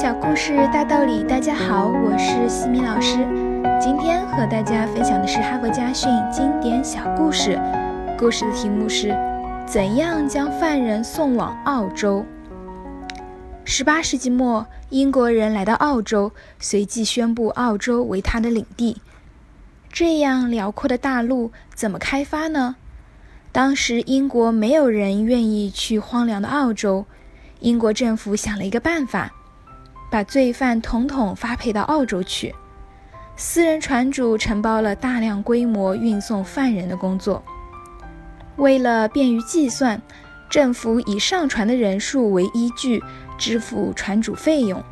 小故事大道理，大家好，我是西米老师。今天和大家分享的是哈佛家训经典小故事。故事的题目是：怎样将犯人送往澳洲？十八世纪末，英国人来到澳洲，随即宣布澳洲为他的领地。这样辽阔的大陆怎么开发呢？当时英国没有人愿意去荒凉的澳洲，英国政府想了一个办法。把罪犯统统发配到澳洲去，私人船主承包了大量规模运送犯人的工作。为了便于计算，政府以上船的人数为依据支付船主费用。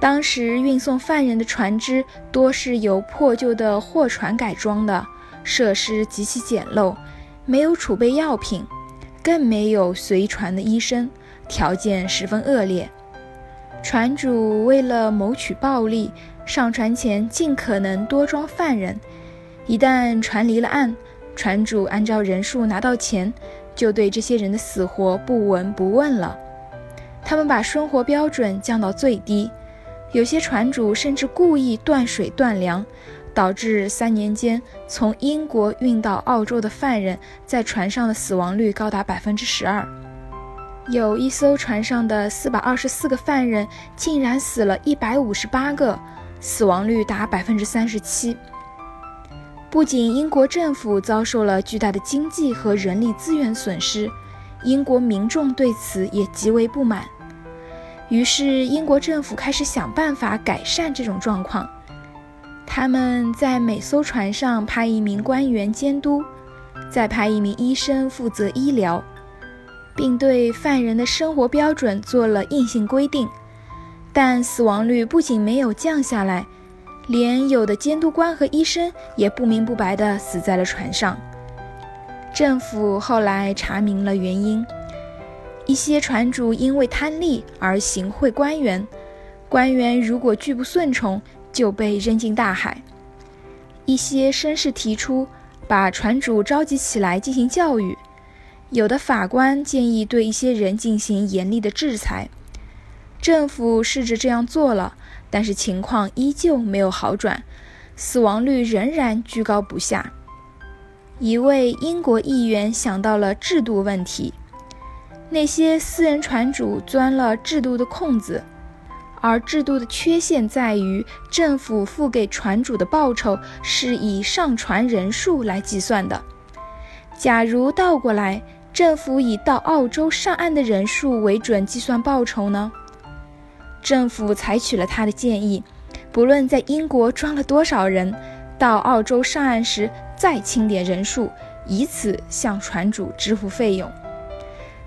当时运送犯人的船只多是由破旧的货船改装的，设施极其简陋，没有储备药品，更没有随船的医生，条件十分恶劣。船主为了谋取暴利，上船前尽可能多装犯人。一旦船离了岸，船主按照人数拿到钱，就对这些人的死活不闻不问了。他们把生活标准降到最低，有些船主甚至故意断水断粮，导致三年间从英国运到澳洲的犯人在船上的死亡率高达百分之十二。有一艘船上的四百二十四个犯人，竟然死了一百五十八个，死亡率达百分之三十七。不仅英国政府遭受了巨大的经济和人力资源损失，英国民众对此也极为不满。于是，英国政府开始想办法改善这种状况。他们在每艘船上派一名官员监督，再派一名医生负责医疗。并对犯人的生活标准做了硬性规定，但死亡率不仅没有降下来，连有的监督官和医生也不明不白地死在了船上。政府后来查明了原因：一些船主因为贪利而行贿官员，官员如果拒不顺从，就被扔进大海。一些绅士提出把船主召集起来进行教育。有的法官建议对一些人进行严厉的制裁，政府试着这样做了，但是情况依旧没有好转，死亡率仍然居高不下。一位英国议员想到了制度问题：那些私人船主钻了制度的空子，而制度的缺陷在于政府付给船主的报酬是以上船人数来计算的。假如倒过来，政府以到澳洲上岸的人数为准计算报酬呢？政府采取了他的建议，不论在英国装了多少人，到澳洲上岸时再清点人数，以此向船主支付费用。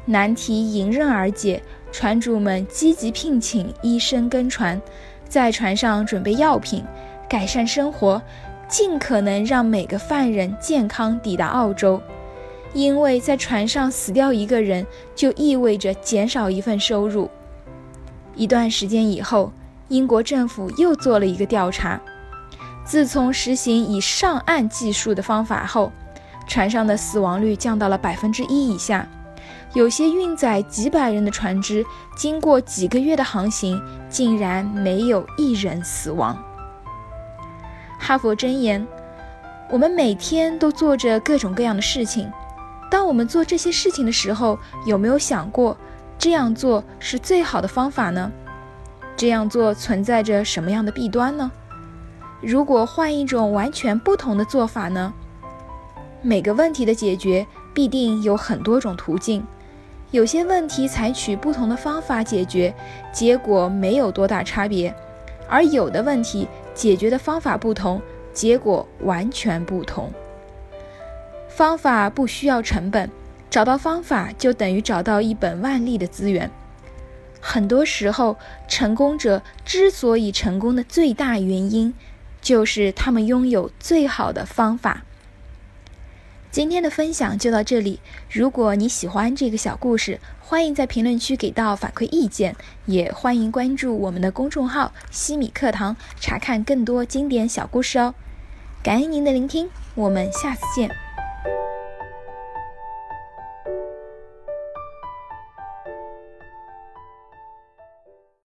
难题迎刃而解，船主们积极聘请医生跟船，在船上准备药品，改善生活，尽可能让每个犯人健康抵达澳洲。因为在船上死掉一个人，就意味着减少一份收入。一段时间以后，英国政府又做了一个调查。自从实行以上岸计数的方法后，船上的死亡率降到了百分之一以下。有些运载几百人的船只，经过几个月的航行，竟然没有一人死亡。哈佛箴言：我们每天都做着各种各样的事情。当我们做这些事情的时候，有没有想过这样做是最好的方法呢？这样做存在着什么样的弊端呢？如果换一种完全不同的做法呢？每个问题的解决必定有很多种途径，有些问题采取不同的方法解决，结果没有多大差别；而有的问题解决的方法不同，结果完全不同。方法不需要成本，找到方法就等于找到一本万利的资源。很多时候，成功者之所以成功的最大原因，就是他们拥有最好的方法。今天的分享就到这里。如果你喜欢这个小故事，欢迎在评论区给到反馈意见，也欢迎关注我们的公众号“西米课堂”，查看更多经典小故事哦。感恩您的聆听，我们下次见。